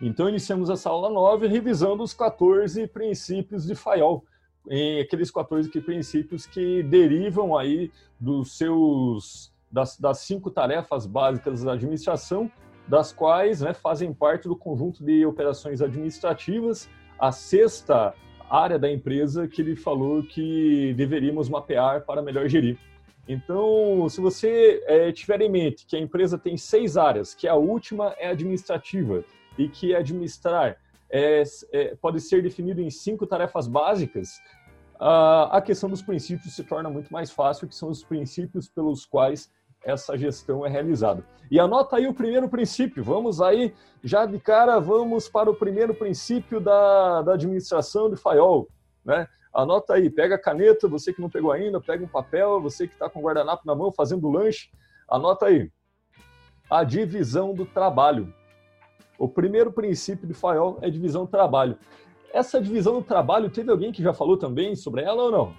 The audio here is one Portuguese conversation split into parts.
Então, iniciamos essa aula 9 revisando os 14 princípios de Fayol, em aqueles 14 princípios que derivam aí dos seus das, das cinco tarefas básicas da administração, das quais né, fazem parte do conjunto de operações administrativas, a sexta área da empresa que ele falou que deveríamos mapear para melhor gerir. Então, se você é, tiver em mente que a empresa tem seis áreas, que a última é administrativa e que administrar é, é, pode ser definido em cinco tarefas básicas, a questão dos princípios se torna muito mais fácil, que são os princípios pelos quais essa gestão é realizada. E anota aí o primeiro princípio. Vamos aí, já de cara, vamos para o primeiro princípio da, da administração de Fayol, né? Anota aí, pega a caneta, você que não pegou ainda, pega um papel, você que está com o guardanapo na mão fazendo lanche, anota aí. A divisão do trabalho. O primeiro princípio de Fayol é divisão do trabalho. Essa divisão do trabalho, teve alguém que já falou também sobre ela ou não?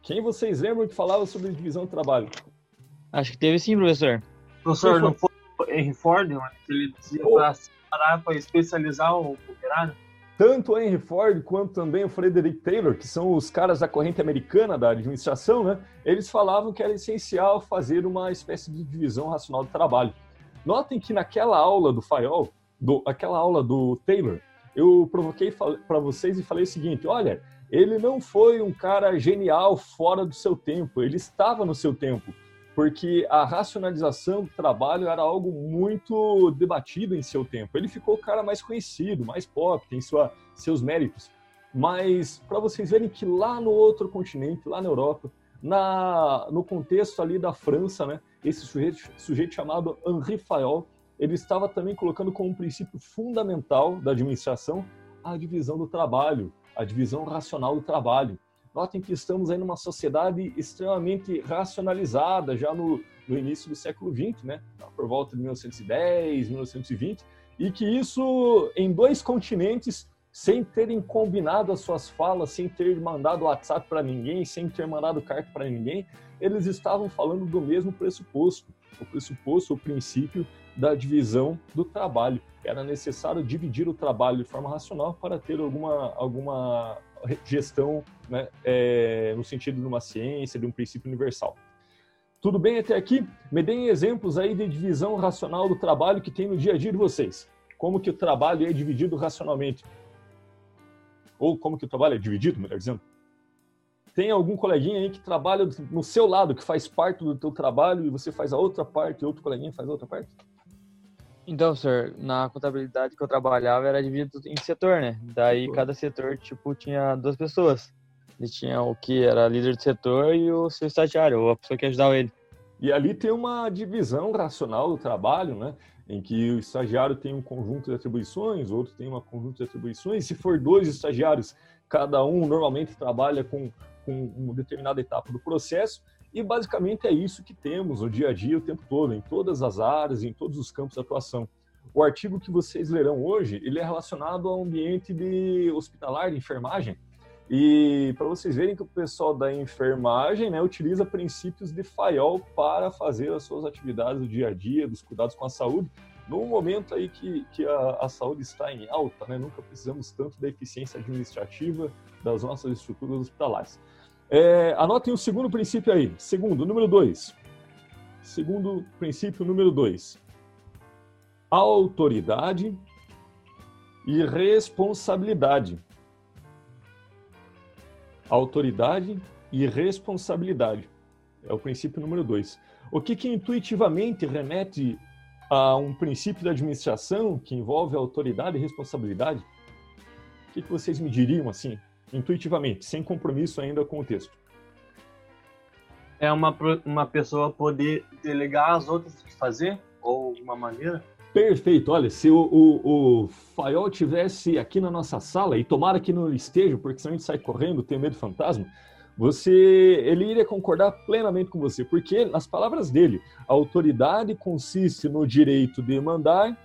Quem vocês lembram que falava sobre divisão do trabalho? Acho que teve sim, professor. Professor, não foi o Henry Ford, que ele dizia oh. para parar para especializar o operário. Tanto o Henry Ford quanto também o Frederick Taylor, que são os caras da corrente americana da administração, né? Eles falavam que era essencial fazer uma espécie de divisão racional do trabalho. Notem que naquela aula do Fayol, do, aquela aula do Taylor, eu provoquei para vocês e falei o seguinte: olha, ele não foi um cara genial fora do seu tempo, ele estava no seu tempo porque a racionalização do trabalho era algo muito debatido em seu tempo. Ele ficou o cara mais conhecido, mais pop, tem sua, seus méritos. Mas para vocês verem que lá no outro continente, lá na Europa, na, no contexto ali da França, né, esse sujeito, sujeito chamado Henri Fayol, ele estava também colocando como um princípio fundamental da administração a divisão do trabalho, a divisão racional do trabalho. Notem que estamos aí numa sociedade extremamente racionalizada, já no, no início do século XX, né? por volta de 1910, 1920, e que isso em dois continentes, sem terem combinado as suas falas, sem ter mandado WhatsApp para ninguém, sem ter mandado carta para ninguém, eles estavam falando do mesmo pressuposto, o pressuposto, o princípio da divisão do trabalho. Era necessário dividir o trabalho de forma racional para ter alguma, alguma gestão né, é, no sentido de uma ciência, de um princípio universal. Tudo bem até aqui? Me deem exemplos aí de divisão racional do trabalho que tem no dia a dia de vocês. Como que o trabalho é dividido racionalmente? Ou como que o trabalho é dividido, melhor dizendo? Tem algum coleguinha aí que trabalha no seu lado, que faz parte do teu trabalho e você faz a outra parte e outro coleguinha faz a outra parte? Então, senhor, na contabilidade que eu trabalhava era dividido em setor, né? Daí cada setor, tipo, tinha duas pessoas. Ele tinha o que era líder de setor e o seu estagiário, a pessoa que ajudava ele. E ali tem uma divisão racional do trabalho, né? Em que o estagiário tem um conjunto de atribuições, outro tem um conjunto de atribuições. Se for dois estagiários, cada um normalmente trabalha com, com uma determinada etapa do processo e basicamente é isso que temos no dia a dia o tempo todo, em todas as áreas, em todos os campos de atuação. O artigo que vocês lerão hoje, ele é relacionado ao ambiente de hospitalar, de enfermagem. E para vocês verem que o pessoal da enfermagem né, utiliza princípios de FAIOL para fazer as suas atividades do dia a dia, dos cuidados com a saúde, num momento aí que, que a, a saúde está em alta, né, nunca precisamos tanto da eficiência administrativa das nossas estruturas hospitalares. É, anotem o segundo princípio aí. Segundo, número dois. Segundo princípio, número dois. Autoridade e responsabilidade. Autoridade e responsabilidade. É o princípio número dois. O que, que intuitivamente remete a um princípio da administração que envolve autoridade e responsabilidade? O que, que vocês me diriam assim? intuitivamente, sem compromisso ainda com o texto. É uma, uma pessoa poder delegar as outras que fazer, ou alguma maneira? Perfeito. Olha, se o, o, o Faiol tivesse aqui na nossa sala, e tomara que não esteja, porque senão a gente sai correndo, tem medo do fantasma, você, ele iria concordar plenamente com você, porque, nas palavras dele, a autoridade consiste no direito de mandar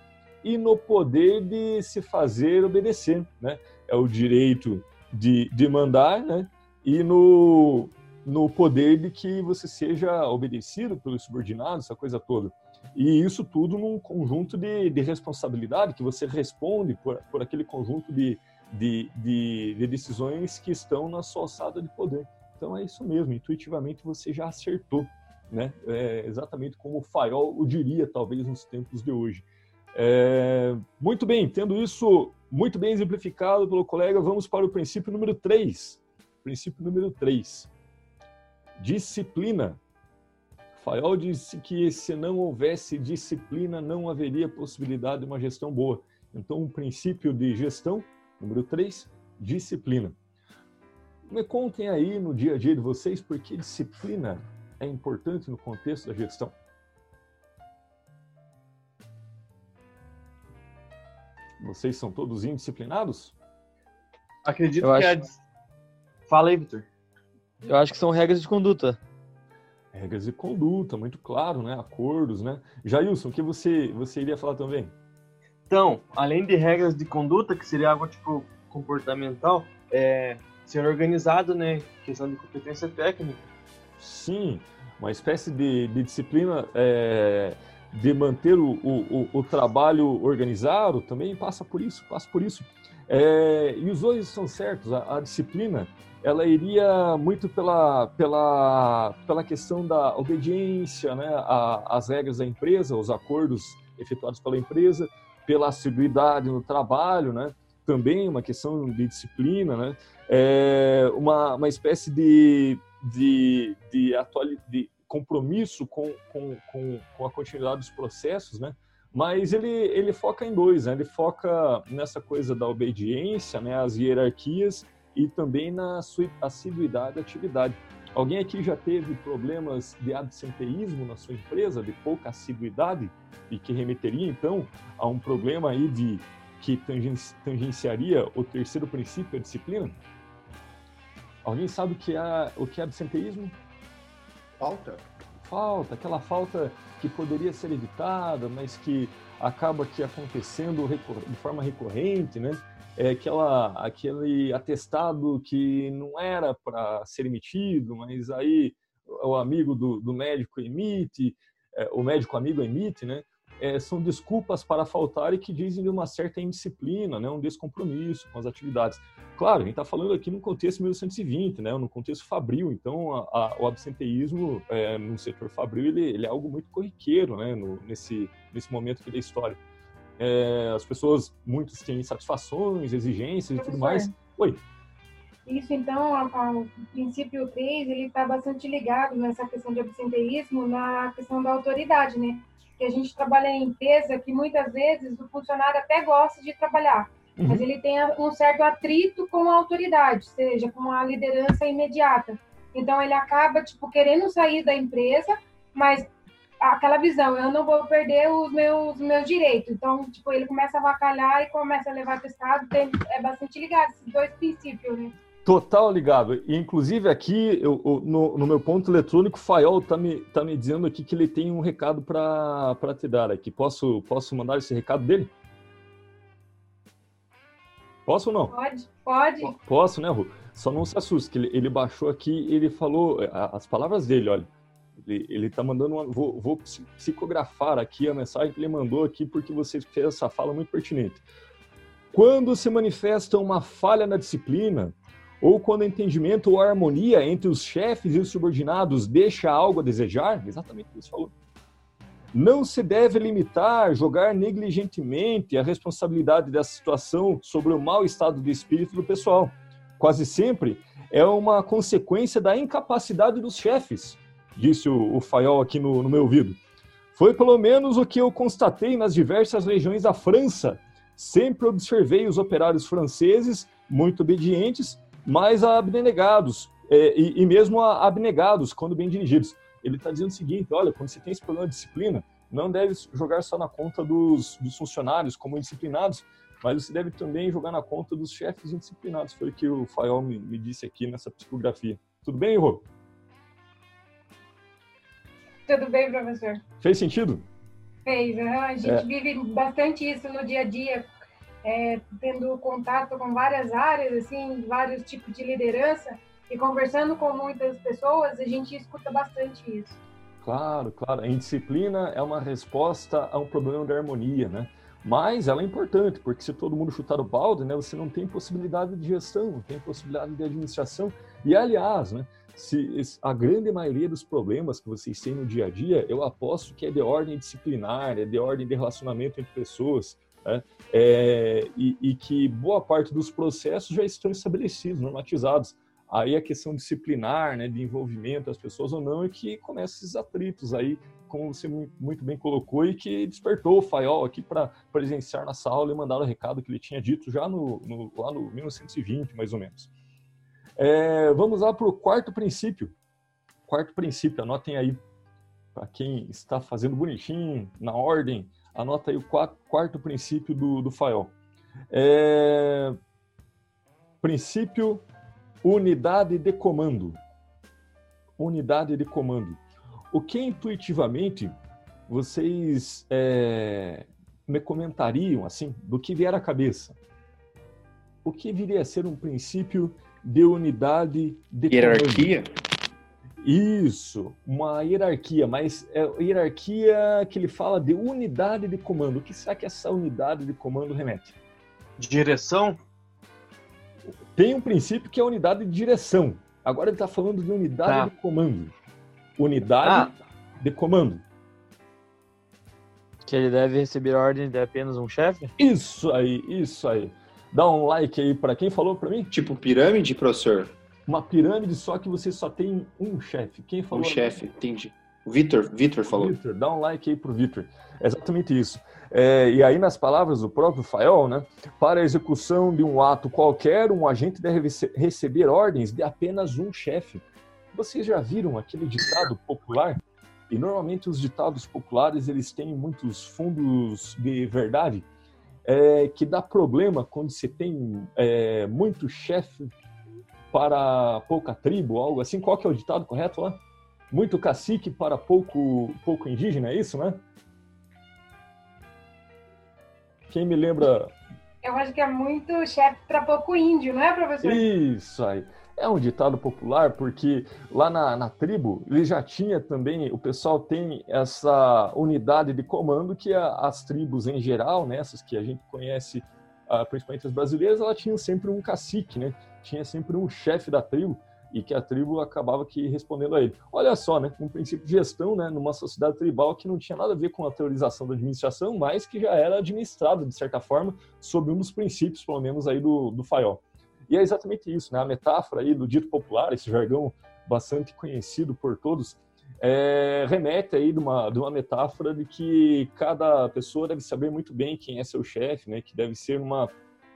e no poder de se fazer obedecer, né? É o direito de, de mandar, né? E no, no poder de que você seja obedecido pelos subordinados, essa coisa toda. E isso tudo num conjunto de, de responsabilidade, que você responde por, por aquele conjunto de, de, de, de, decisões que estão na sua alçada de poder. Então é isso mesmo, intuitivamente você já acertou, né? É exatamente como o Fayol o diria, talvez, nos tempos de hoje. É, muito bem, tendo isso muito bem exemplificado pelo colega, vamos para o princípio número 3. Princípio número 3. Disciplina. Fayol disse que se não houvesse disciplina, não haveria possibilidade de uma gestão boa. Então, um princípio de gestão, número 3, disciplina. Me contem aí no dia a dia de vocês por que disciplina é importante no contexto da gestão. Vocês são todos indisciplinados? Acredito Eu que acho... é. Fala aí, Vitor. Eu acho que são regras de conduta. Regras de conduta, muito claro, né? Acordos, né? Jailson, o que você, você iria falar também? Então, além de regras de conduta, que seria algo tipo comportamental, é ser organizado, né? Questão de competência técnica. Sim, uma espécie de, de disciplina é, de manter o, o, o, trabalho organizado também passa por isso, passa por isso. É, e os dois são certos. A, a, disciplina ela iria muito pela, pela, pela questão da obediência né, às regras da empresa, os acordos efetuados pela empresa, pela assiduidade no trabalho, né, também uma questão de disciplina, né, é uma, uma espécie de, de, de, atual, de compromisso com, com, com, com a continuidade dos processos, né, mas ele, ele foca em dois, né? ele foca nessa coisa da obediência, né? as hierarquias e também na sua assiduidade à atividade. Alguém aqui já teve problemas de absenteísmo na sua empresa, de pouca assiduidade, e que remeteria então a um problema aí de que tangenciaria o terceiro princípio, a disciplina? Alguém sabe o que é, o que é absenteísmo? Falta. Falta, aquela falta que poderia ser evitada, mas que acaba aqui acontecendo de forma recorrente, né? É aquela, aquele atestado que não era para ser emitido, mas aí o amigo do, do médico emite, é, o médico amigo emite, né? É, são desculpas para faltar e que dizem de uma certa indisciplina, né? um descompromisso com as atividades. Claro, a gente está falando aqui no contexto 1920, né? no contexto fabril, então a, a, o absenteísmo é, no setor fabril ele, ele, é algo muito corriqueiro né? No, nesse, nesse momento aqui da história. É, as pessoas, muitos têm satisfações, exigências e tudo mais. Oi. Isso, então, a, a, o princípio 3, ele está bastante ligado nessa questão de absenteísmo, na questão da autoridade, né? Que a gente trabalha em empresa que muitas vezes o funcionário até gosta de trabalhar, uhum. mas ele tem um certo atrito com a autoridade, seja com a liderança imediata. Então ele acaba tipo querendo sair da empresa, mas aquela visão, eu não vou perder os meus meus direitos. Então, tipo, ele começa a vacalhar e começa a levar testado, tem, é bastante ligado esses dois princípios, né? Total ligado. Inclusive aqui, eu, no, no, meu ponto eletrônico, o Faiol tá me, tá me dizendo aqui que ele tem um recado para te dar aqui. Posso, posso mandar esse recado dele? Posso ou não? Pode, pode. Posso, né, Ru? Só não se assuste, que ele, ele baixou aqui e ele falou as palavras dele, olha. Ele, ele tá mandando uma. Vou, vou psicografar aqui a mensagem que ele mandou aqui, porque você fez essa fala muito pertinente. Quando se manifesta uma falha na disciplina, ou quando o entendimento ou a harmonia entre os chefes e os subordinados deixa algo a desejar, exatamente o que você falou. Não se deve limitar, jogar negligentemente a responsabilidade dessa situação sobre o mau estado de espírito do pessoal. Quase sempre é uma consequência da incapacidade dos chefes, disse o, o Fayol aqui no, no meu ouvido. Foi pelo menos o que eu constatei nas diversas regiões da França. Sempre observei os operários franceses muito obedientes, mas a abnegados, é, e, e mesmo a abnegados, quando bem dirigidos. Ele está dizendo o seguinte: olha, quando você tem esse problema de disciplina, não deve jogar só na conta dos, dos funcionários como indisciplinados, mas você deve também jogar na conta dos chefes indisciplinados. Foi o que o Fayol me, me disse aqui nessa psicografia. Tudo bem, Rô? Tudo bem, professor. Fez sentido? Fez. Uhum. A gente é. vive bastante isso no dia a dia, é, tendo contato com várias áreas, assim, vários tipos de liderança. E conversando com muitas pessoas, a gente escuta bastante isso. Claro, claro. A indisciplina é uma resposta a um problema de harmonia, né? Mas ela é importante, porque se todo mundo chutar o balde, né, você não tem possibilidade de gestão, não tem possibilidade de administração. E, aliás, né, se a grande maioria dos problemas que vocês têm no dia a dia, eu aposto que é de ordem disciplinar, é de ordem de relacionamento entre pessoas, né? é, e, e, que boa parte dos processos já estão estabelecidos, normatizados. Aí a questão disciplinar, né, de envolvimento das pessoas ou não, é que começa esses atritos aí, como você muito bem colocou, e que despertou o Fayol aqui para presenciar na sala e mandar o recado que ele tinha dito já no, no lá no 1920, mais ou menos. É, vamos lá para o quarto princípio. Quarto princípio, anotem aí, para quem está fazendo bonitinho, na ordem, anota aí o quarto, princípio do, do Fayol. É, princípio unidade de comando. Unidade de comando. O que intuitivamente vocês é, me comentariam, assim, do que vier à cabeça? O que viria a ser um princípio de unidade de hierarquia? Comando? Isso, uma hierarquia, mas é hierarquia que ele fala de unidade de comando. O que será que essa unidade de comando remete? Direção? Tem um princípio que é a unidade de direção. Agora ele está falando de unidade tá. de comando. Unidade ah. de comando. Que ele deve receber ordem de apenas um chefe? Isso aí, isso aí. Dá um like aí para quem falou para mim. Tipo pirâmide, professor? Uma pirâmide só que você só tem um chefe. Quem falou? Um chefe, entendi. O Vitor, Vitor falou. Vitor, dá um like aí pro Vitor. É exatamente isso. É, e aí, nas palavras do próprio Fael, né, para a execução de um ato qualquer, um agente deve receber ordens de apenas um chefe. Vocês já viram aquele ditado popular? E normalmente os ditados populares eles têm muitos fundos de verdade, é, que dá problema quando você tem é, muito chefe para pouca tribo, algo assim. Qual que é o ditado correto lá? Muito cacique para pouco, pouco indígena, é isso, né? Quem me lembra? Eu acho que é muito chefe para pouco índio, não é, professor? Isso aí. É um ditado popular porque lá na, na, tribo ele já tinha também, o pessoal tem essa unidade de comando que a, as tribos em geral, né, essas que a gente conhece, uh, principalmente as brasileiras, elas tinham sempre um cacique, né? Tinha sempre um chefe da tribo e que a tribo acabava que respondendo a ele. Olha só, né, um princípio de gestão, né, numa sociedade tribal que não tinha nada a ver com a teorização da administração, mas que já era administrado de certa forma sob um dos princípios, pelo menos aí do, do Fayol. E é exatamente isso, né, a metáfora aí do dito popular, esse jargão bastante conhecido por todos, é, remete aí de uma, de uma metáfora de que cada pessoa deve saber muito bem quem é seu chefe, né, que deve ser uma,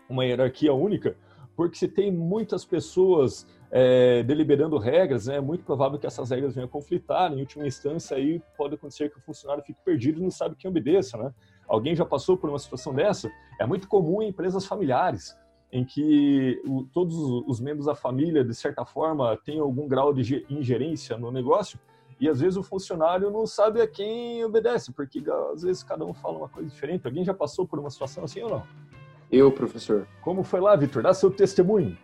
uma hierarquia única, porque se tem muitas pessoas é, deliberando regras, né, é muito provável que essas regras venham a conflitar. Em última instância, aí pode acontecer que o funcionário fique perdido e não sabe quem obedeça. Né? Alguém já passou por uma situação dessa? É muito comum em empresas familiares, em que o, todos os membros da família, de certa forma, têm algum grau de ingerência no negócio, e às vezes o funcionário não sabe a quem obedece, porque às vezes cada um fala uma coisa diferente. Alguém já passou por uma situação assim ou não? Eu, professor. Como foi lá, Vitor? Dá seu testemunho.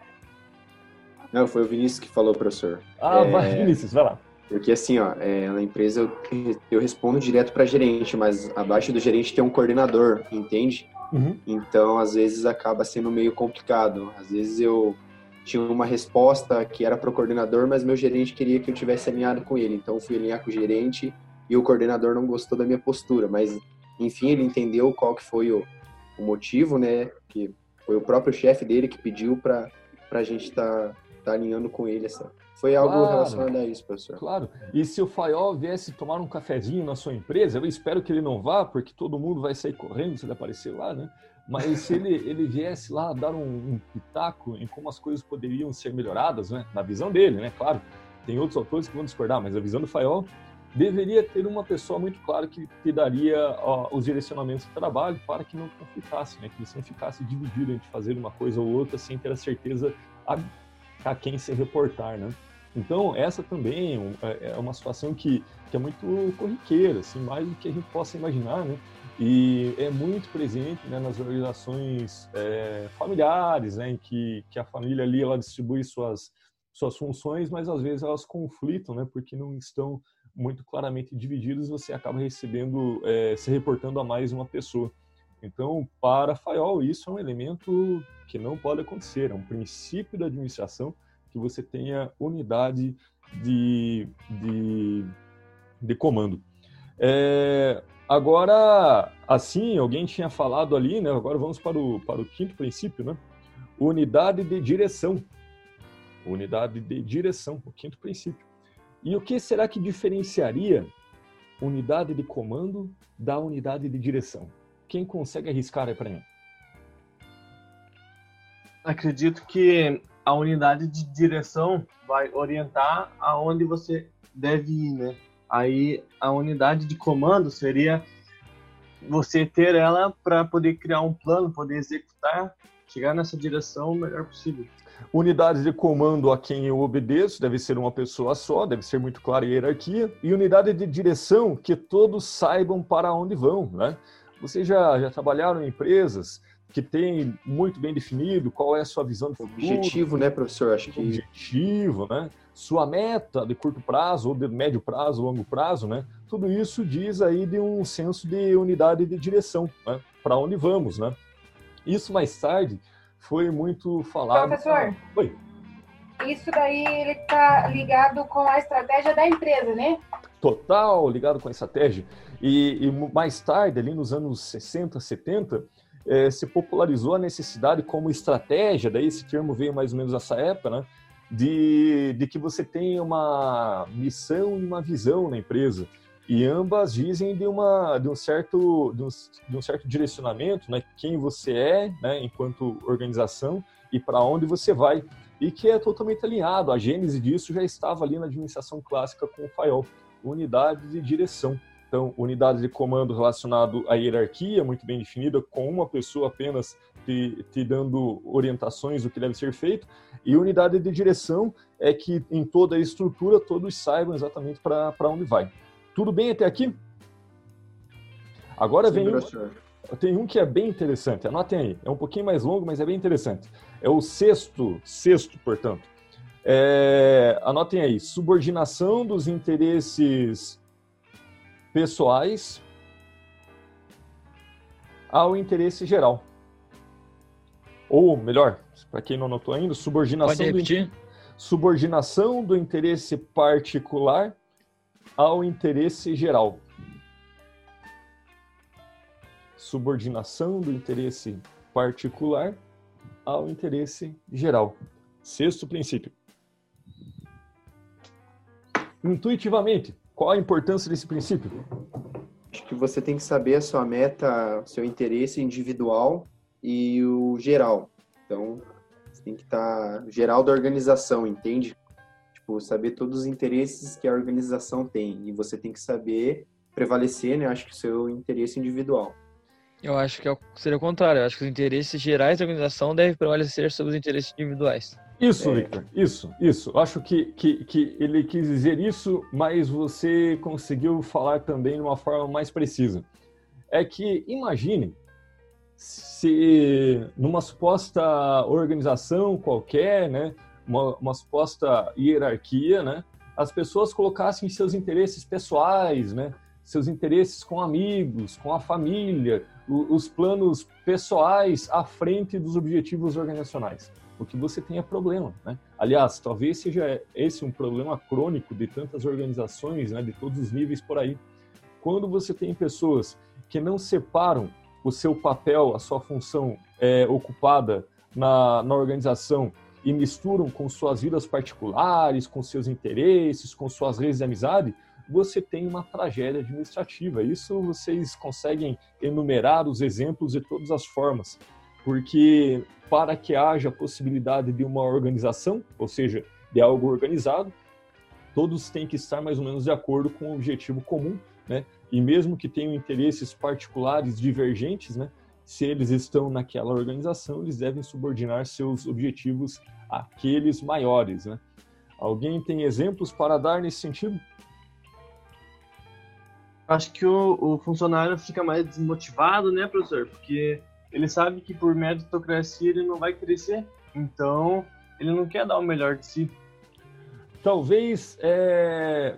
Não, foi o Vinícius que falou, professor. Ah, é... vai, Vinícius, vai lá. Porque assim, ó, é, na empresa eu, eu respondo direto para gerente, mas abaixo do gerente tem um coordenador, entende? Uhum. Então, às vezes acaba sendo meio complicado. Às vezes eu tinha uma resposta que era para o coordenador, mas meu gerente queria que eu tivesse alinhado com ele. Então, eu fui alinhar com o gerente e o coordenador não gostou da minha postura. Mas, enfim, ele entendeu qual que foi o, o motivo, né? Que foi o próprio chefe dele que pediu para a gente estar tá tá alinhando com ele essa. Foi algo claro, relacionado a isso, professor. Claro. E se o Faiol viesse tomar um cafezinho na sua empresa, eu espero que ele não vá, porque todo mundo vai sair correndo se ele aparecer lá, né? Mas se ele, ele viesse lá dar um, um, pitaco em como as coisas poderiam ser melhoradas, né? Na visão dele, né? Claro. Tem outros autores que vão discordar, mas a visão do Faiol deveria ter uma pessoa muito clara que te daria ó, os direcionamentos do trabalho para que não conflitasse, né? Que você não ficasse dividido entre fazer uma coisa ou outra sem ter a certeza a quem se reportar, né? Então, essa também é, é uma situação que, que é muito corriqueira, assim, mais do que a gente possa imaginar, né? E é muito presente né, nas organizações é, familiares, né, em que, que a família ali ela distribui suas, suas funções, mas às vezes elas conflitam, né? Porque não estão muito claramente divididas, você acaba recebendo, é, se reportando a mais uma pessoa. Então, para Fayol, isso é um elemento que não pode acontecer, é um princípio da administração que você tenha unidade de, de, de comando. É, agora, assim, alguém tinha falado ali, né? Agora vamos para o, para o quinto princípio, né? Unidade de direção. Unidade de direção, o quinto princípio. E o que será que diferenciaria unidade de comando da unidade de direção? Quem consegue arriscar aí para mim? Acredito que a unidade de direção vai orientar aonde você deve ir, né? Aí a unidade de comando seria você ter ela para poder criar um plano, poder executar, chegar nessa direção o melhor possível. Unidade de comando a quem eu obedeço deve ser uma pessoa só, deve ser muito clara a hierarquia. E unidade de direção que todos saibam para onde vão, né? Vocês já, já trabalharam em empresas que têm muito bem definido qual é a sua visão de futuro. Objetivo, né, professor? Acho que... Objetivo, né? Sua meta de curto prazo ou de médio prazo, longo prazo, né? Tudo isso diz aí de um senso de unidade de direção, né? Para onde vamos, né? Isso mais tarde foi muito falado. Professor. Oi. Isso daí ele está ligado com a estratégia da empresa, né? Total, ligado com a estratégia. E, e mais tarde, ali nos anos 60, 70, é, se popularizou a necessidade como estratégia, daí esse termo veio mais ou menos nessa época, né? De, de que você tenha uma missão e uma visão na empresa. E ambas dizem de, uma, de, um, certo, de, um, de um certo direcionamento, né? Quem você é, né? Enquanto organização e para onde você vai. E que é totalmente alinhado. A gênese disso já estava ali na administração clássica com o FAIOL, unidade de direção. Então, unidade de comando relacionado à hierarquia, muito bem definida, com uma pessoa apenas te, te, dando orientações do que deve ser feito, e unidade de direção é que em toda a estrutura todos saibam exatamente para onde vai. Tudo bem até aqui? Agora Sim, vem um, tem um que é bem interessante, anotem aí, é um pouquinho mais longo, mas é bem interessante. É o sexto, sexto, portanto. É, anotem aí, subordinação dos interesses pessoais ao interesse geral. Ou, melhor, para quem não notou ainda, subordinação do, subordinação do interesse particular ao interesse geral. Subordinação do interesse particular ao interesse geral. Sexto princípio. Intuitivamente, qual a importância desse princípio? Acho que você tem que saber a sua meta, seu interesse individual e o geral. Então, você tem que estar tá geral da organização, entende? Tipo, saber todos os interesses que a organização tem e você tem que saber prevalecer, né? Acho que o seu interesse individual. Eu acho que é seria o contrário. Eu acho que os interesses gerais da organização devem prevalecer sobre os interesses individuais. Isso, é. Victor, isso, isso. Acho que, que, que ele quis dizer isso, mas você conseguiu falar também de uma forma mais precisa. É que imagine se numa suposta organização qualquer, né, uma, uma suposta hierarquia, né, as pessoas colocassem seus interesses pessoais, né, seus interesses com amigos, com a família, os planos pessoais à frente dos objetivos organizacionais o que você é problema. Né? Aliás, talvez seja esse um problema crônico de tantas organizações, né, de todos os níveis por aí. Quando você tem pessoas que não separam o seu papel, a sua função é, ocupada na, na organização e misturam com suas vidas particulares, com seus interesses, com suas redes de amizade, você tem uma tragédia administrativa. Isso vocês conseguem enumerar os exemplos de todas as formas, porque para que haja possibilidade de uma organização, ou seja, de algo organizado, todos têm que estar mais ou menos de acordo com o um objetivo comum, né? E mesmo que tenham interesses particulares divergentes, né? Se eles estão naquela organização, eles devem subordinar seus objetivos àqueles maiores, né? Alguém tem exemplos para dar nesse sentido? Acho que o, o funcionário fica mais desmotivado, né, professor? Porque ele sabe que por meritocracia ele não vai crescer, então ele não quer dar o melhor de si. talvez é,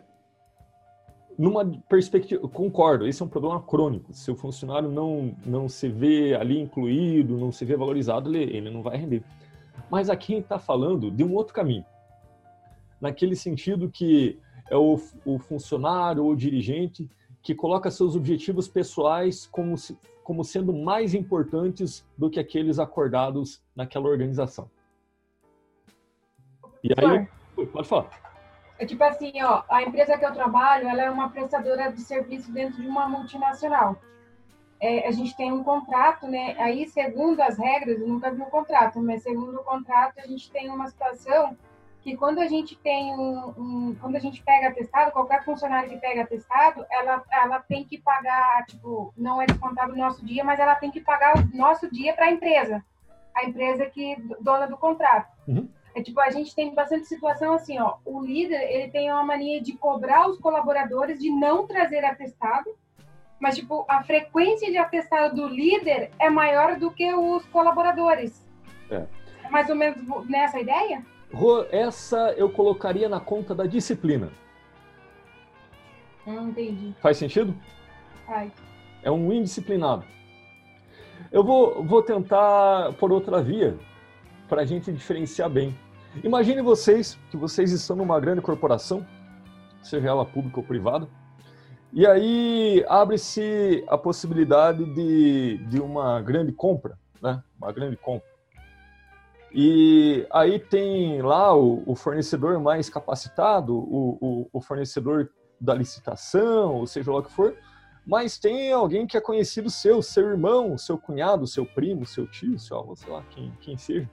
numa perspectiva, concordo, esse é um problema crônico. Se o funcionário não, não se vê ali incluído, não se vê valorizado, ele, ele não vai render. Mas aqui está falando de um outro caminho. Naquele sentido que é o, o funcionário ou o dirigente que coloca seus objetivos pessoais como, se, como sendo mais importantes do que aqueles acordados naquela organização. E aí, pode falar. É tipo assim, ó, a empresa que eu trabalho, ela é uma prestadora de serviço dentro de uma multinacional. É, a gente tem um contrato, né? Aí, segundo as regras, eu nunca vi um contrato, mas segundo o contrato, a gente tem uma situação que quando a gente tem um, um, quando a gente pega atestado, qualquer funcionário que pega atestado, ela, ela tem que pagar, tipo, não é descontado o nosso dia, mas ela tem que pagar o nosso dia para a empresa, a empresa que dona do contrato. Uhum. É tipo, a gente tem bastante situação assim, ó, o líder, ele tem uma mania de cobrar os colaboradores de não trazer atestado, mas tipo, a frequência de atestado do líder é maior do que os colaboradores. É. é mais ou menos nessa ideia? Essa eu colocaria na conta da disciplina. Não entendi. Faz sentido? Faz. É um indisciplinado. Eu vou, vou tentar por outra via, para a gente diferenciar bem. Imagine vocês que vocês estão numa grande corporação, seja ela pública ou privada, e aí abre-se a possibilidade de, de uma grande compra, né? Uma grande compra. E aí tem lá o, o fornecedor mais capacitado, o, o, o, fornecedor da licitação, ou seja lá o que for, mas tem alguém que é conhecido seu, seu irmão, seu cunhado, seu primo, seu tio, seu sei lá, quem, quem seja.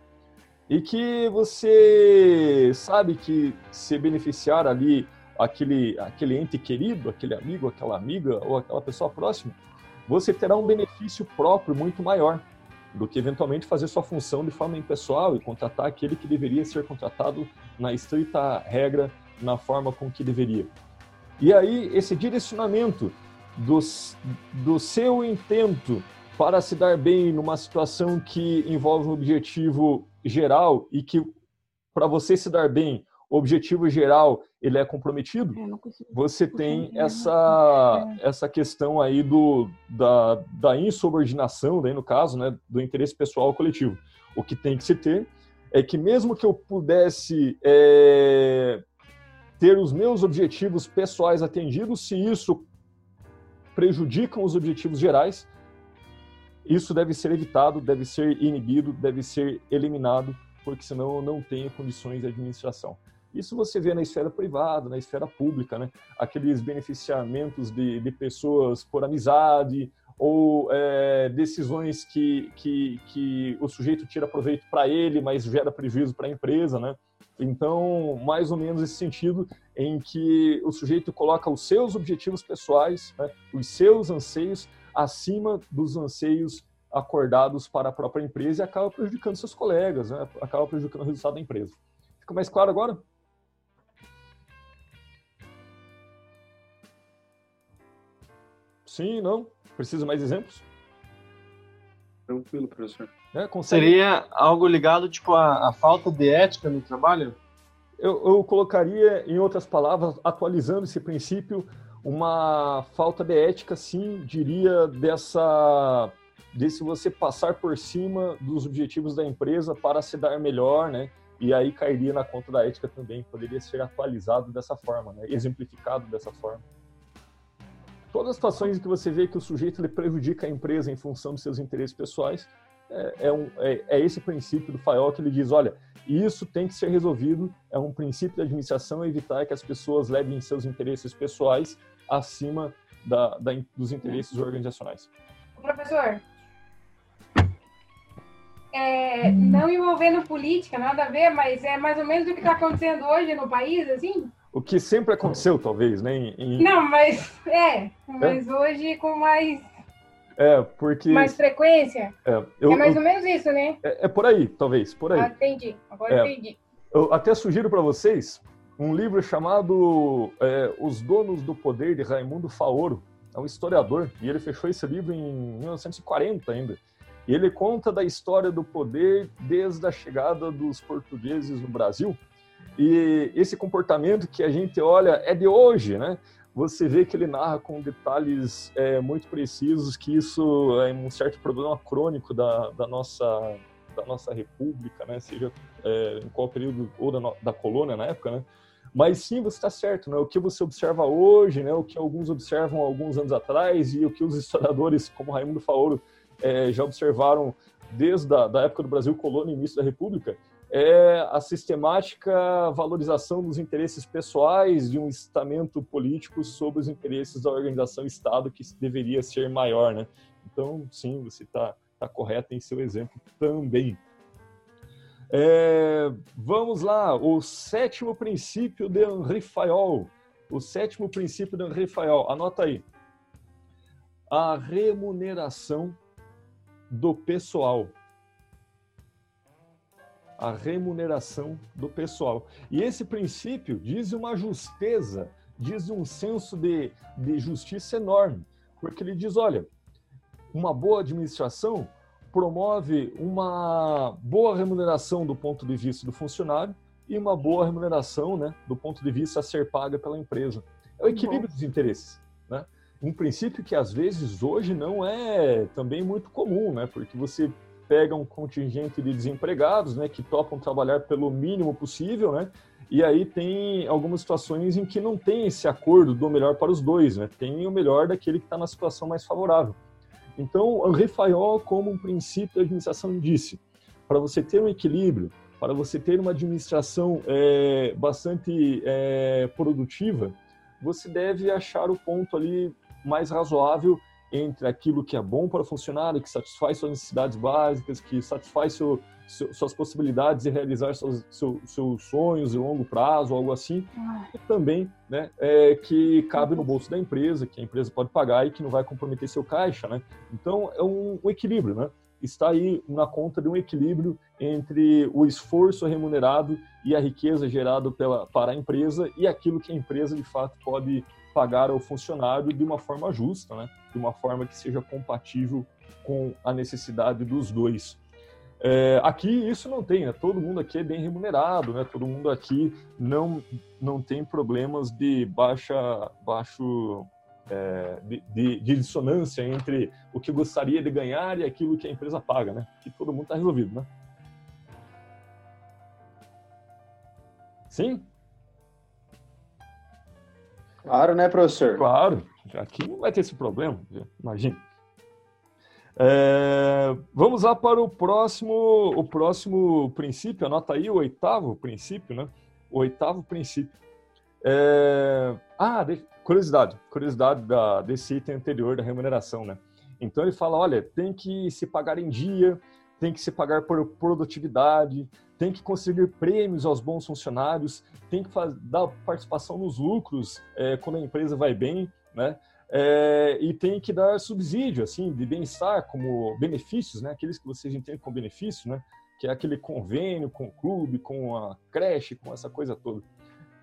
E que você sabe que se beneficiar ali aquele, aquele ente querido, aquele amigo, aquela amiga ou aquela pessoa próxima, você terá um benefício próprio muito maior do que eventualmente fazer sua função de forma impessoal e contratar aquele que deveria ser contratado na estrita regra, na forma com que deveria. E aí, esse direcionamento do, do seu intento para se dar bem numa situação que envolve um objetivo geral e que, para você se dar bem, o objetivo geral ele é comprometido, você tem essa, essa questão aí do, da, da insubordinação, daí no caso, né, do interesse pessoal coletivo. O que tem que se ter é que mesmo que eu pudesse é, ter os meus objetivos pessoais atendidos, se isso prejudicam os objetivos gerais, isso deve ser evitado, deve ser inibido, deve ser eliminado, porque senão eu não tenho condições de administração. Isso você vê na esfera privada, na esfera pública, né? Aqueles beneficiamentos de, de pessoas por amizade ou é, decisões que, que, que o sujeito tira proveito para ele, mas gera prejuízo para a empresa, né? Então, mais ou menos esse sentido em que o sujeito coloca os seus objetivos pessoais, né, os seus anseios, acima dos anseios acordados para a própria empresa e acaba prejudicando seus colegas, né, acaba prejudicando o resultado da empresa. Fica mais claro agora? Sim, não? Precisa mais exemplos? Tranquilo, professor. É, Seria algo ligado, tipo, à, à, falta de ética no trabalho? Eu, eu colocaria, em outras palavras, atualizando esse princípio, uma falta de ética, sim, diria, dessa desse você passar por cima dos objetivos da empresa para se dar melhor, né? E aí cairia na conta da ética também, poderia ser atualizado dessa forma, né? exemplificado dessa forma. Todas as situações em que você vê que o sujeito ele prejudica a empresa em função dos seus interesses pessoais, é, é, um, é, é esse princípio do FAIOL que ele diz, olha, isso tem que ser resolvido, é um princípio da administração evitar que as pessoas levem seus interesses pessoais acima da, da, dos interesses organizacionais. Professor, é, não envolvendo política, nada a ver, mas é mais ou menos o que está acontecendo hoje no país, assim? O que sempre aconteceu, talvez, né? Em... Não, mas é, mas é? hoje com mais é, porque. Mais frequência? É, eu, é mais eu, ou menos isso, né? É, é, por aí, talvez, por aí. Ah, entendi, agora é, entendi. Eu até sugiro para vocês um livro chamado é, Os Donos do Poder, de Raimundo Faoro. É um historiador, e ele fechou esse livro em 1940 ainda. E ele conta da história do poder desde a chegada dos portugueses no Brasil E esse comportamento que a gente olha é de hoje, né? Você vê que ele narra com detalhes é, muito precisos que isso é um certo problema crônico da, da nossa da nossa república, né? Seja é, em qual período ou da, da colônia na época, né? Mas sim, você está certo, né? O que você observa hoje, né? O que alguns observam alguns anos atrás e o que os historiadores, como Raimundo Faoro, é, já observaram desde a da época do Brasil colônia e início da República, é a sistemática valorização dos interesses pessoais de um estamento político sobre os interesses da organização Estado, que deveria ser maior, né? Então, sim, você está tá correto em seu exemplo também. É, vamos lá, o sétimo princípio de Henri Fayol. O sétimo princípio de Henri Fayol, anota aí. A remuneração do pessoal a remuneração do pessoal. E esse princípio diz uma justeza, diz um senso de, de justiça enorme, porque ele diz: olha, uma boa administração promove uma boa remuneração do ponto de vista do funcionário e uma boa remuneração né, do ponto de vista a ser paga pela empresa. É o equilíbrio dos interesses. Né? Um princípio que às vezes hoje não é também muito comum, né? porque você pega um contingente de desempregados, né, que topam trabalhar pelo mínimo possível, né, e aí tem algumas situações em que não tem esse acordo do melhor para os dois, né, tem o melhor daquele que está na situação mais favorável. Então, Henri Fayol, como um princípio da administração, disse: para você ter um equilíbrio, para você ter uma administração é, bastante é, produtiva, você deve achar o ponto ali mais razoável entre aquilo que é bom para o funcionário, que satisfaz suas necessidades básicas, que satisfaz seu, seu, suas possibilidades de realizar seus, seu, seus sonhos de longo prazo, algo assim, ah. e também né, é, que cabe no bolso da empresa, que a empresa pode pagar e que não vai comprometer seu caixa. Né? Então, é um, um equilíbrio. Né? Está aí na conta de um equilíbrio entre o esforço remunerado e a riqueza gerada pela, para a empresa e aquilo que a empresa, de fato, pode pagar ao funcionário de uma forma justa, né? de uma forma que seja compatível com a necessidade dos dois. É, aqui isso não tem, né? todo mundo aqui é bem remunerado, né? todo mundo aqui não, não tem problemas de baixa, baixo, é, de, de, de, dissonância entre o que gostaria de ganhar e aquilo que a empresa paga, né? Que todo mundo está resolvido, né? Sim? Claro, né, professor? Claro, aqui não vai ter esse problema, imagina. É, vamos lá para o próximo, o próximo princípio, anota aí o oitavo princípio, né? O oitavo princípio. É, ah, de, curiosidade, curiosidade da, desse item anterior da remuneração, né? Então ele fala, olha, tem que se pagar em dia, tem que se pagar por produtividade, tem que conseguir prêmios aos bons funcionários, tem que dar participação nos lucros é, quando a empresa vai bem, né? É, e tem que dar subsídio, assim, de bem-estar, como benefícios, né? Aqueles que vocês entendem como benefício, né? Que é aquele convênio com o clube, com a creche, com essa coisa toda.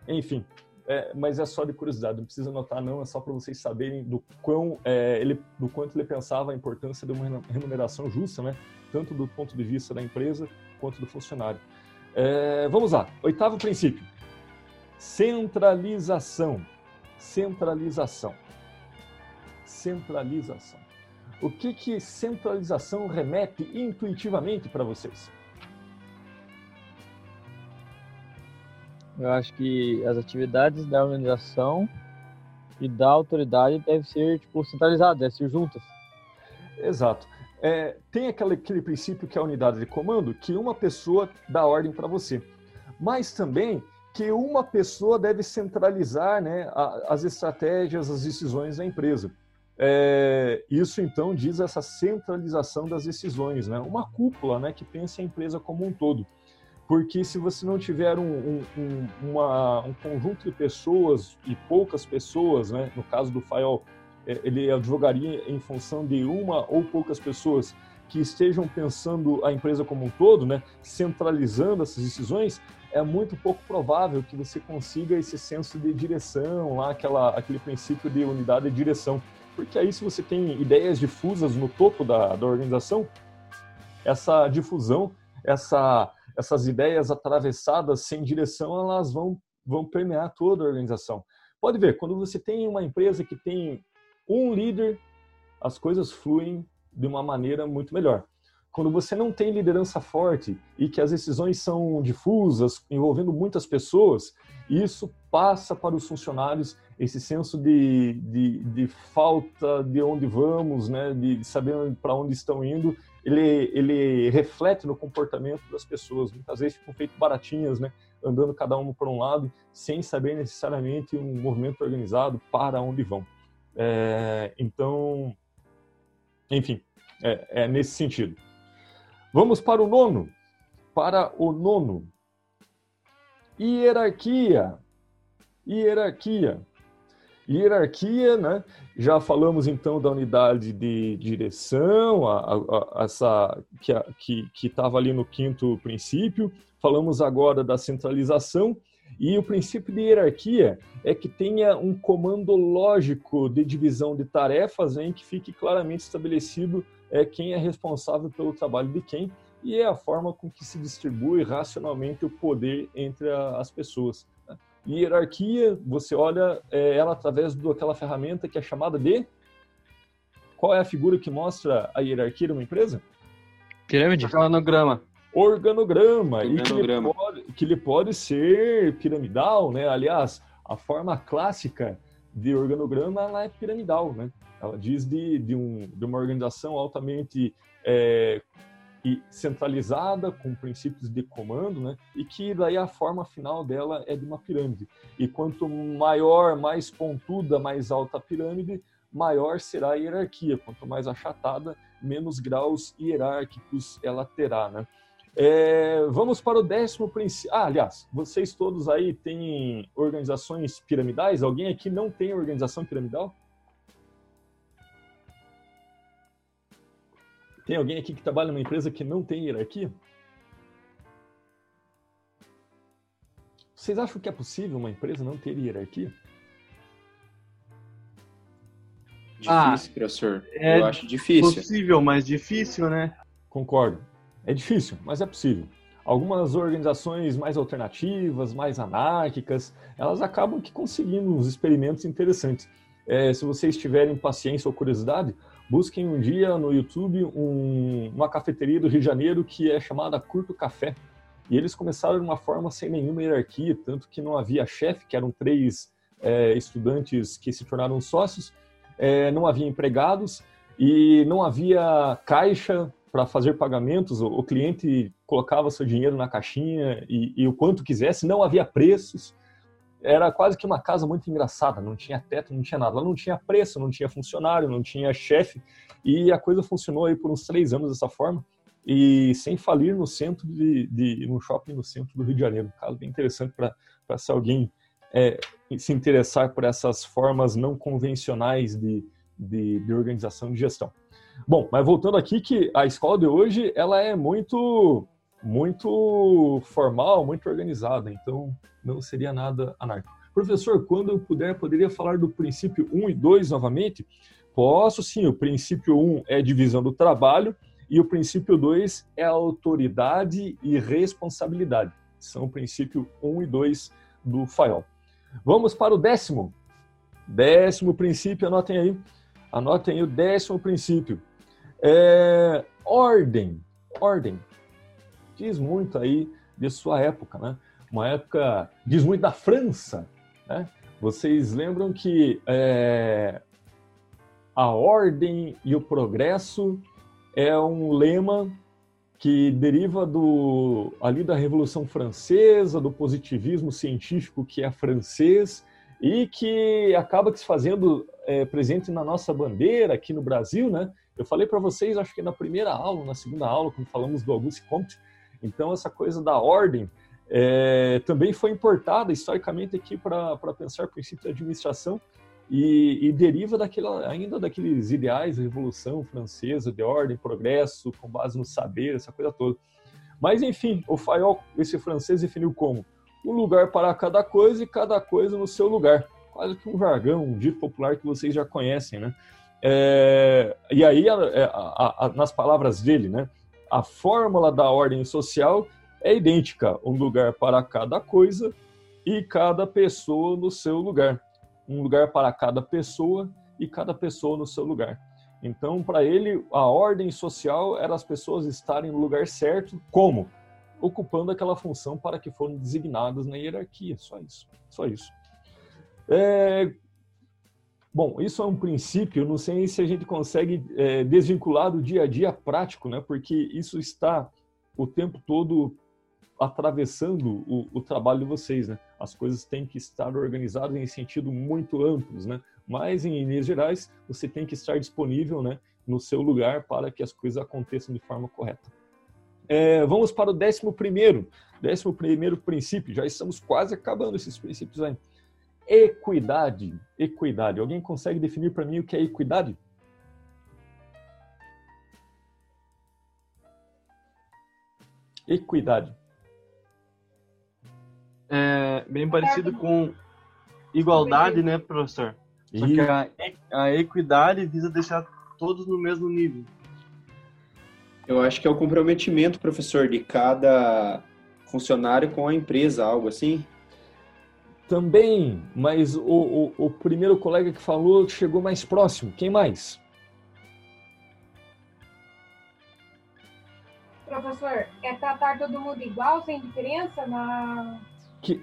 Enfim, é, mas é só de curiosidade, não precisa anotar não, é só para vocês saberem do quão é, ele, do quanto ele pensava a importância de uma remuneração justa, né? Tanto do ponto de vista da empresa quanto do funcionário. É, vamos lá, oitavo princípio: centralização. Centralização. Centralização. O que que centralização remete intuitivamente para vocês? Eu acho que as atividades da organização e da autoridade devem ser tipo centralizadas, devem ser juntas. Exato é, tem aquele, aquele princípio que é a unidade de comando, que uma pessoa dá ordem para você. Mas também que uma pessoa deve centralizar né, as estratégias, as decisões da empresa. É, isso então diz essa centralização das decisões, né? uma cúpula né, que pensa a empresa como um todo. Porque se você não tiver um, um, uma, um conjunto de pessoas e poucas pessoas, né, no caso do é, ele advogaria em função de uma ou poucas pessoas que estejam pensando a empresa como um todo, né, centralizando essas decisões, é muito pouco provável que você consiga esse senso de direção, lá aquela, aquele princípio de unidade de direção. Porque aí, se você tem ideias difusas no topo da, da organização, essa difusão, essa essas ideias atravessadas sem direção, elas vão, vão permear toda a organização. Pode ver, quando você tem uma empresa que tem um líder, as coisas fluem de uma maneira muito melhor. Quando você não tem liderança forte e que as decisões são difusas, envolvendo muitas pessoas, isso passa para os funcionários esse senso de, de, de falta de onde vamos, né, de saber para onde estão indo, ele, ele reflete no comportamento das pessoas. Muitas vezes ficam feitas baratinhas, né, andando cada um por um lado, sem saber necessariamente um movimento organizado para onde vão. É, então, enfim, é, é nesse sentido. Vamos para o nono. Para o nono. Hierarquia. Hierarquia. Hierarquia, né? Já falamos então da unidade de direção, a, a, a, essa que estava ali no quinto princípio. Falamos agora da centralização e o princípio de hierarquia é que tenha um comando lógico de divisão de tarefas em que fique claramente estabelecido é, quem é responsável pelo trabalho de quem e é a forma com que se distribui racionalmente o poder entre a, as pessoas. Né? Hierarquia, você olha é, ela através daquela ferramenta que é chamada de. Qual é a figura que mostra a hierarquia de uma empresa? Pirâmide. Organograma. Organograma. Organograma. E que ele, pode, que ele pode ser piramidal, né? Aliás, a forma clássica de organograma ela é piramidal, né? Ela diz de, de, um, de uma organização altamente é, centralizada, com princípios de comando, né? E que daí a forma final dela é de uma pirâmide. E quanto maior, mais pontuda, mais alta a pirâmide, maior será a hierarquia. Quanto mais achatada, menos graus hierárquicos ela terá, né? É, vamos para o décimo princípio. Ah, aliás, vocês todos aí têm organizações piramidais? Alguém aqui não tem organização piramidal? Tem alguém aqui que trabalha numa empresa que não tem hierarquia? Vocês acham que é possível uma empresa não ter hierarquia? Difícil, ah, professor. É Eu acho difícil. Possível, mas difícil, né? Concordo. É difícil, mas é possível. Algumas organizações mais alternativas, mais anárquicas, elas acabam que conseguindo uns experimentos interessantes. É, se vocês tiverem paciência ou curiosidade, Busquem um dia no YouTube um, uma cafeteria do Rio de Janeiro que é chamada Curto Café. E eles começaram de uma forma sem nenhuma hierarquia, tanto que não havia chefe, que eram três é, estudantes que se tornaram sócios, é, não havia empregados e não havia caixa para fazer pagamentos. O, o, cliente colocava seu dinheiro na caixinha e, e o quanto quisesse, não havia preços era quase que uma casa muito engraçada, não tinha teto, não tinha nada. Lá não tinha preço, não tinha funcionário, não tinha chefe, e a coisa funcionou aí por uns três anos dessa forma, e sem falir no centro de, de no shopping no centro do Rio de Janeiro. Um caso bem interessante para se alguém é, se interessar por essas formas não convencionais de, de, de organização de gestão. Bom, mas voltando aqui que a escola de hoje ela é muito muito formal, muito organizada, então não seria nada anárquico. Professor, quando eu puder, poderia falar do princípio 1 e 2 novamente? Posso sim, o princípio 1 é divisão do trabalho e o princípio 2 é autoridade e responsabilidade. São o princípio 1 e 2 do FAIOL. Vamos para o décimo. Décimo princípio, anotem aí. Anotem aí o décimo princípio. É ordem. Ordem diz muito aí de sua época, né? Uma época, diz muito da França, né? Vocês lembram que é, a ordem e o progresso é um lema que deriva do ali da Revolução Francesa, do positivismo científico que é francês e que acaba se fazendo é, presente na nossa bandeira aqui no Brasil, né? Eu falei para vocês, acho que na primeira aula, na segunda aula, quando falamos do Auguste Comte, então, essa coisa da ordem é, também foi importada historicamente aqui para pensar princípio de administração e, e, deriva daquela, ainda daqueles ideais da Revolução Francesa, de ordem, progresso, com base no saber, essa coisa toda. Mas, enfim, o Fayol, esse francês, definiu como um lugar para cada coisa e cada coisa no seu lugar. Quase que um jargão, um dito popular que vocês já conhecem, né? É, e aí, a, a, a, nas palavras dele, né? a fórmula da ordem social é idêntica, um lugar para cada coisa e cada pessoa no seu lugar. Um lugar para cada pessoa e cada pessoa no seu lugar. Então, para ele, a ordem social era as pessoas estarem no lugar certo, como? Ocupando aquela função para que foram designadas na hierarquia. Só isso. Só isso. É... Bom, isso é um princípio, não sei se a gente consegue é, desvincular do dia a dia prático, né? Porque isso está o tempo todo atravessando o, o, trabalho de vocês, né? As coisas têm que estar organizadas em sentido muito amplos, né? mas em linhas gerais você tem que estar disponível né, no seu lugar para que as coisas aconteçam de forma correta. É, vamos para o décimo primeiro, décimo primeiro princípio, já estamos quase acabando esses princípios aí. Equidade, equidade. Alguém consegue definir para mim o que é equidade? Equidade. É bem parecido com igualdade, né, professor? Só que a, a equidade visa deixar todos no mesmo nível. Eu acho que é o comprometimento, professor, de cada funcionário com a empresa, algo assim. Também, mas o, o, o primeiro colega que falou chegou mais próximo. Quem mais? Professor, é tratar todo mundo igual, sem diferença na. Que,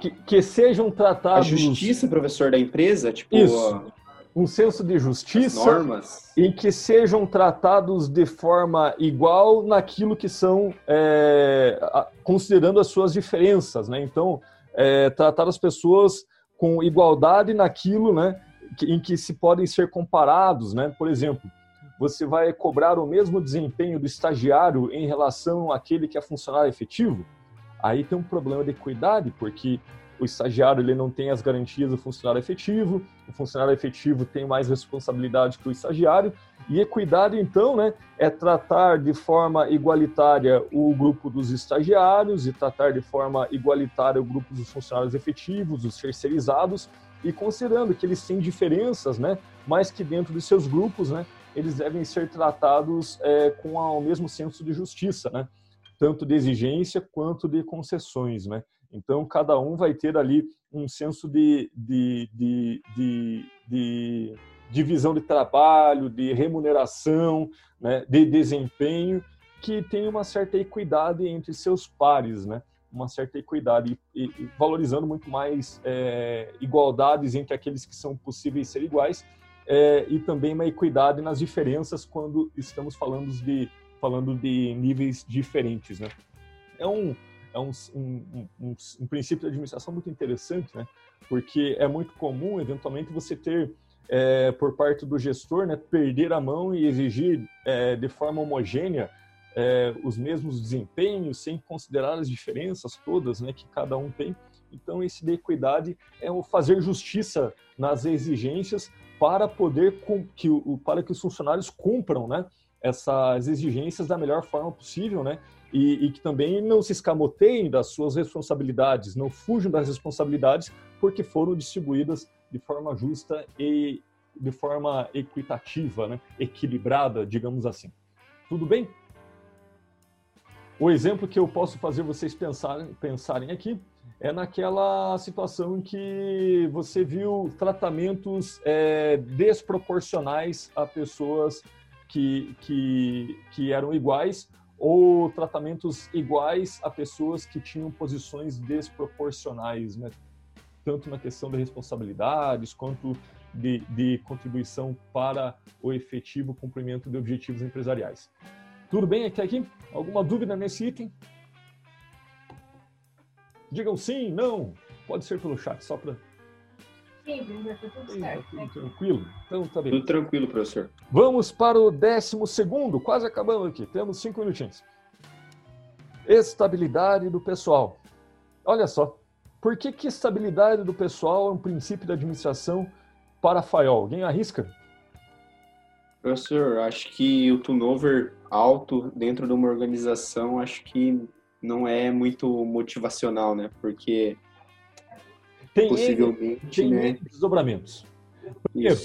que, que, sejam tratados. A justiça, professor, da empresa, tipo. Isso. Um senso de justiça normas. e que sejam tratados de forma igual naquilo que são, é, considerando as suas diferenças, né? Então, é, tratar as pessoas com igualdade naquilo, né, em que se podem ser comparados, né? Por exemplo, você vai cobrar o mesmo desempenho do estagiário em relação àquele que é funcionário efetivo? Aí tem um problema de equidade, porque o estagiário ele não tem as garantias do funcionário efetivo, o funcionário efetivo tem mais responsabilidade que o estagiário, e equidade, então, né, é tratar de forma igualitária o grupo dos estagiários e tratar de forma igualitária o grupo dos funcionários efetivos, os terceirizados, e considerando que eles têm diferenças, né, mas que dentro de seus grupos, né, eles devem ser tratados é, com o mesmo senso de justiça, né tanto de exigência quanto de concessões, né? Então, cada um vai ter ali um senso de, de, de, de, de divisão de trabalho, de remuneração, né? de desempenho, que tem uma certa equidade entre seus pares, né? uma certa equidade, e, e valorizando muito mais é, igualdades entre aqueles que são possíveis ser iguais, é, e também uma equidade nas diferenças quando estamos falando de falando de níveis diferentes, né? É um, é um, um, um, um princípio de administração muito interessante, né? Porque é muito comum, eventualmente, você ter, é, por parte do gestor, né, perder a mão e exigir é, de forma homogênea é, os mesmos desempenhos, sem considerar as diferenças todas né, que cada um tem. Então, esse de equidade é o fazer justiça nas exigências para poder que, para que os funcionários cumpram né, essas exigências da melhor forma possível, né? E, e, que também não se escamoteiem das suas responsabilidades, não fujam das responsabilidades, porque foram distribuídas de forma justa e de forma equitativa, né? equilibrada, digamos assim. Tudo bem? O exemplo que eu posso fazer vocês pensarem, aqui é naquela situação em que você viu tratamentos é, desproporcionais a pessoas que, que, que eram iguais ou tratamentos iguais a pessoas que tinham posições desproporcionais, né? tanto na questão de responsabilidades quanto de, de contribuição para o efetivo cumprimento de objetivos empresariais. Tudo bem até aqui? Alguma dúvida nesse item? Digam sim, não. Pode ser pelo chat, só para Tá tudo certo. Tudo né? tranquilo? Então tá bem. Tudo tranquilo, professor. Vamos para o décimo segundo, quase acabando aqui. Temos cinco minutinhos. Estabilidade do pessoal. Olha só, por que, que estabilidade do pessoal é um princípio da administração para a FAIOL? Alguém arrisca? Professor, acho que o turnover alto dentro de uma organização, acho que não é muito motivacional, né? Porque tem Possivelmente, né? desdobramentos. Primeiro,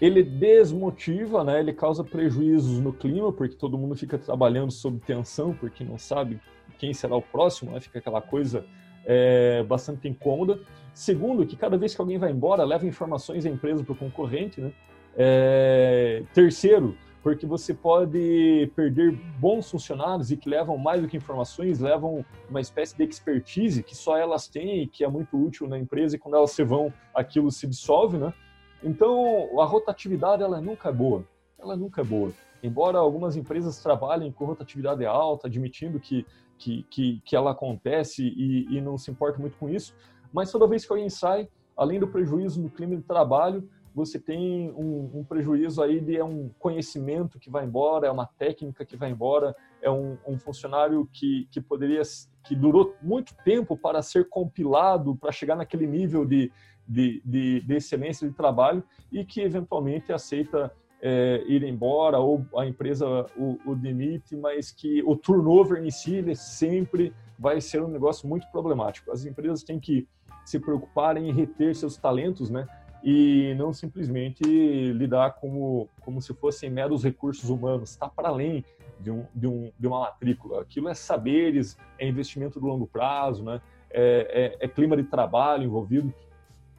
ele desmotiva, né? Ele causa prejuízos no clima, porque todo mundo fica trabalhando sob tensão, porque não sabe quem será o próximo, né? fica aquela coisa é, bastante incômoda. Segundo, que cada vez que alguém vai embora, leva informações da empresa para o concorrente. Né? É, terceiro, porque você pode perder bons funcionários e que levam mais do que informações, levam uma espécie de expertise que só elas têm e que é muito útil na empresa e quando elas se vão, aquilo se dissolve, né? Então, a rotatividade, ela nunca é boa. Ela nunca é boa. Embora algumas empresas trabalhem com rotatividade alta, admitindo que que, que, que ela acontece e, e não se importa muito com isso, mas toda vez que alguém sai, além do prejuízo no clima de trabalho, você tem um, um, prejuízo aí de é um conhecimento que vai embora, é uma técnica que vai embora, é um, um, funcionário que, que poderia, que durou muito tempo para ser compilado, para chegar naquele nível de, de, de, de excelência de trabalho e que eventualmente aceita é, ir embora ou a empresa o, o, demite, mas que o turnover em si sempre vai ser um negócio muito problemático. As empresas têm que se preocupar em reter seus talentos, né? E não simplesmente lidar como, como se fossem meros recursos humanos. Está para além de, um, de, um, de uma matrícula. Aquilo é saberes, é investimento de longo prazo, né? É, é, é, clima de trabalho envolvido.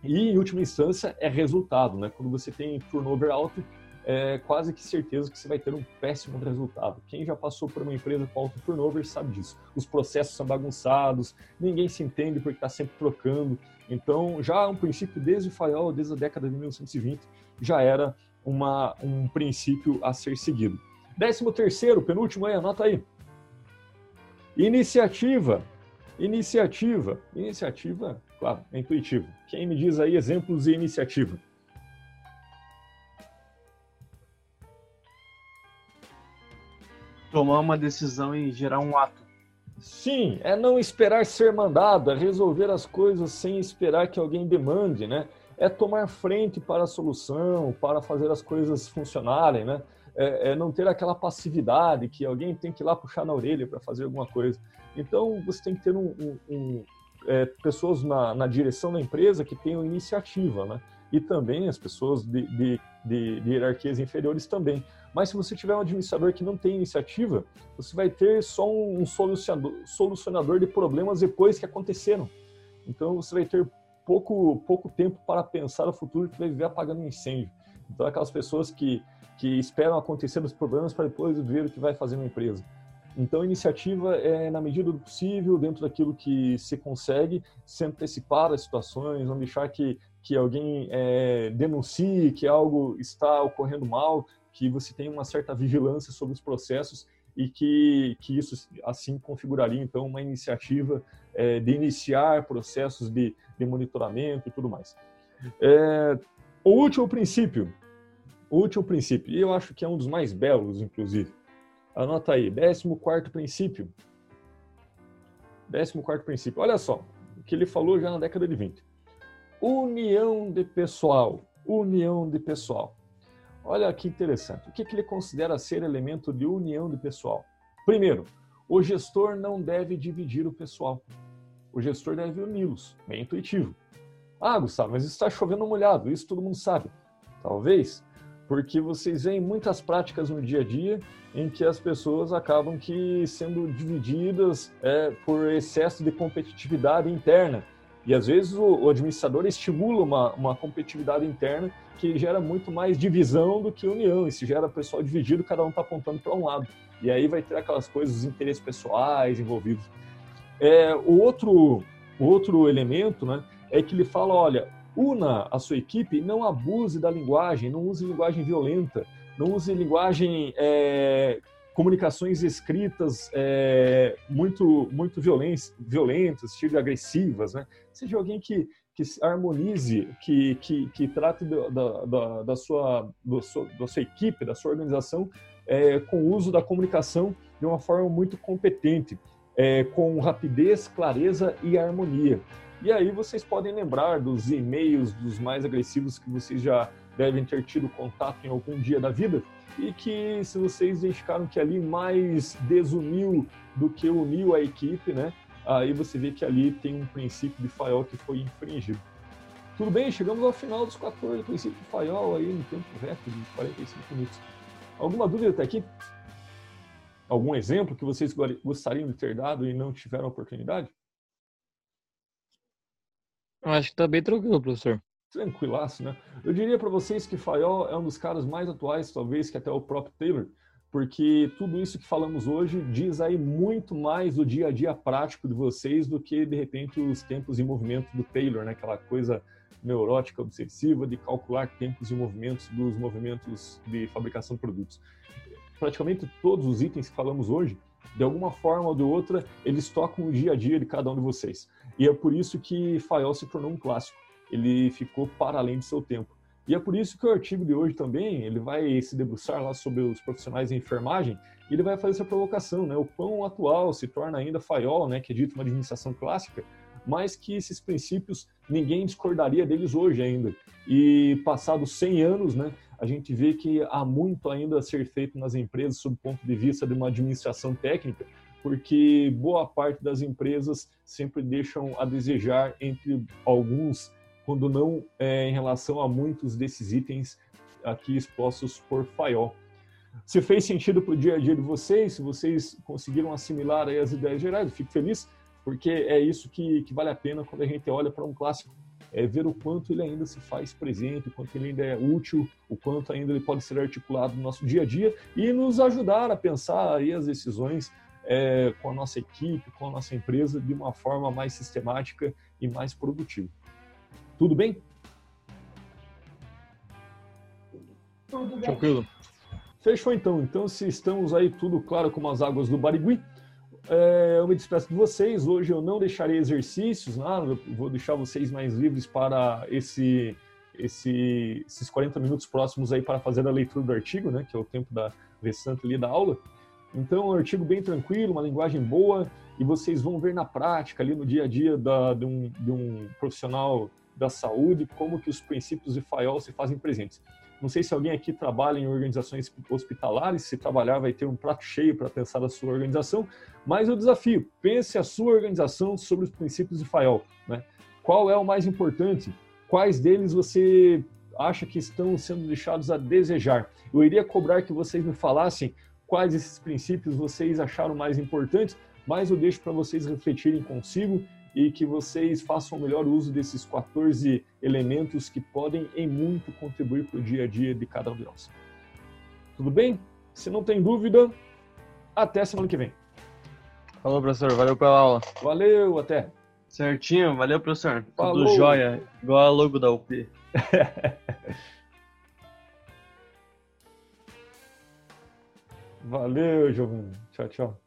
E, em última instância, é resultado. Né? Quando você tem turnover alto, é quase que certeza que você vai ter um péssimo resultado. Quem já passou por uma empresa com alto turnover sabe disso. Os processos são bagunçados, ninguém se entende porque está sempre trocando. Então, já um princípio desde o Fayol, desde a década de 1920, já era uma, um princípio a ser seguido. Décimo terceiro, penúltimo aí, anota aí. Iniciativa. Iniciativa. Iniciativa, claro, é intuitivo. Quem me diz aí exemplos de iniciativa? tomar uma decisão e gerar um ato. Sim, é não esperar ser mandado, é resolver as coisas sem esperar que alguém demande, né? É tomar frente para a solução, para fazer as coisas funcionarem, né? É, é não ter aquela passividade que alguém tem que ir lá puxar na orelha para fazer alguma coisa. Então, você tem que ter um, um, um é, pessoas na, na, direção da empresa que tenham iniciativa, né? E também as pessoas de, de, de, de hierarquias inferiores também. Mas se você tiver um administrador que não tem iniciativa, você vai ter só um solucionador, solucionador de problemas depois que aconteceram. Então você vai ter pouco, pouco tempo para pensar o futuro que vai viver apagando um incêndio. Então aquelas pessoas que, que esperam acontecer os problemas para depois ver o que vai fazer na empresa. Então, iniciativa é, na medida do possível, dentro daquilo que se consegue, se antecipar as situações, não deixar que, que alguém é, denuncie que algo está ocorrendo mal, que você tenha uma certa vigilância sobre os processos e que, que isso assim configuraria então uma iniciativa é, de iniciar processos de, de, monitoramento e tudo mais. É, o último princípio, o último princípio, e eu acho que é um dos mais belos, inclusive. Anota aí, 14 princípio. 14 princípio. Olha só, que ele falou já na década de 20. União de pessoal. União de pessoal. Olha que interessante. O que, que ele considera ser elemento de união de pessoal? Primeiro, o gestor não deve dividir o pessoal. O gestor deve uni-los. Bem intuitivo. Ah, Gustavo, mas está chovendo molhado. Isso todo mundo sabe. Talvez porque vocês veem muitas práticas no dia a dia em que as pessoas acabam que sendo divididas é, por excesso de competitividade interna. E às vezes o, o administrador estimula uma, uma competitividade interna que gera muito mais divisão do que união. Se gera pessoal dividido, cada um está apontando para um lado. E aí vai ter aquelas coisas, os interesses pessoais envolvidos. É, o, outro, o outro elemento né, é que ele fala, olha, una a sua equipe não abuse da linguagem, não use linguagem violenta, não use linguagem, é, comunicações escritas é, muito, muito violentas, violentas, agressivas, né? Seja alguém que que harmonize, que, que, que trate da, da, da, sua, da, sua, da sua equipe, da sua organização, é, com o uso da comunicação de uma forma muito competente, é, com rapidez, clareza e harmonia. E aí vocês podem lembrar dos e-mails dos mais agressivos que vocês já devem ter tido contato em algum dia da vida e que se vocês identificaram que ali mais desuniu do que uniu a equipe, né? aí você vê que ali tem um princípio de Fayol que foi infringido. Tudo bem, chegamos ao final dos 14 princípios de Fayol aí no tempo recorde de 45 minutos. Alguma dúvida até aqui? algum exemplo que vocês gostariam de ter dado e não tiveram oportunidade? Eu acho que está bem tranquilo, professor. Tranquilaço, né? Eu diria para vocês que Fayol é um dos caras mais atuais, talvez, que até o próprio Taylor, porque tudo isso que falamos hoje diz aí muito mais do dia a dia prático de vocês do que, de repente, os tempos em movimento do Taylor, né? Aquela coisa neurótica, obsessiva de calcular tempos e movimentos dos movimentos de fabricação de produtos. Praticamente todos os itens que falamos hoje, de alguma forma ou de outra, eles tocam o dia a dia de cada um de vocês. E é por isso que Fayol se tornou um clássico. Ele ficou para além de seu tempo. E é por isso que o artigo de hoje também, ele vai se debruçar lá sobre os profissionais em enfermagem e ele vai fazer essa provocação, né? O quão atual se torna ainda Fayol, né? Que é dito uma administração clássica, mas que esses princípios ninguém discordaria deles hoje ainda. E passados 100 anos, né? A gente vê que há muito ainda a ser feito nas empresas sob o ponto de vista de uma administração técnica, porque boa parte das empresas sempre deixam a desejar entre alguns quando não é, em relação a muitos desses itens aqui expostos por Fayol. Se fez sentido para o dia a dia de vocês, se vocês conseguiram assimilar as ideias gerais, fico feliz, porque é isso que, que vale a pena quando a gente olha para um clássico, é ver o quanto ele ainda se faz presente, o quanto ele ainda é útil, o quanto ainda ele pode ser articulado no nosso dia a dia e nos ajudar a pensar aí as decisões é, com a nossa equipe, com a nossa empresa de uma forma mais sistemática e mais produtiva. Tudo bem? Tudo bem. Tranquilo. Fechou então. Então, se estamos aí tudo claro como as águas do Barigui, é, eu me despeço de vocês. Hoje eu não deixarei exercícios, nada. vou deixar vocês mais livres para esse, esse, esses 40 minutos próximos aí para fazer a leitura do artigo, né? Que é o tempo da restante ali da aula. Então, um artigo bem tranquilo, uma linguagem boa, e vocês vão ver na prática, ali no dia a dia da, de, um, de um profissional da saúde, como que os princípios de FAIOL se fazem presentes. Não sei se alguém aqui trabalha em organizações hospitalares, se trabalhar vai ter um prato cheio para pensar a sua organização, mas o desafio, pense a sua organização sobre os princípios de FAIOL. Né? Qual é o mais importante? Quais deles você acha que estão sendo deixados a desejar? Eu iria cobrar que vocês me falassem quais esses princípios vocês acharam mais importantes, mas eu deixo para vocês refletirem consigo e que vocês façam o melhor uso desses 14 elementos que podem em muito contribuir para o dia a dia de cada um de nós. Tudo bem? Se não tem dúvida, até semana que vem. Falou, professor. Valeu pela aula. Valeu, até. Certinho, valeu, professor. Falou. Tudo jóia, igual a logo da UP. Valeu, Giovanni. Tchau, tchau.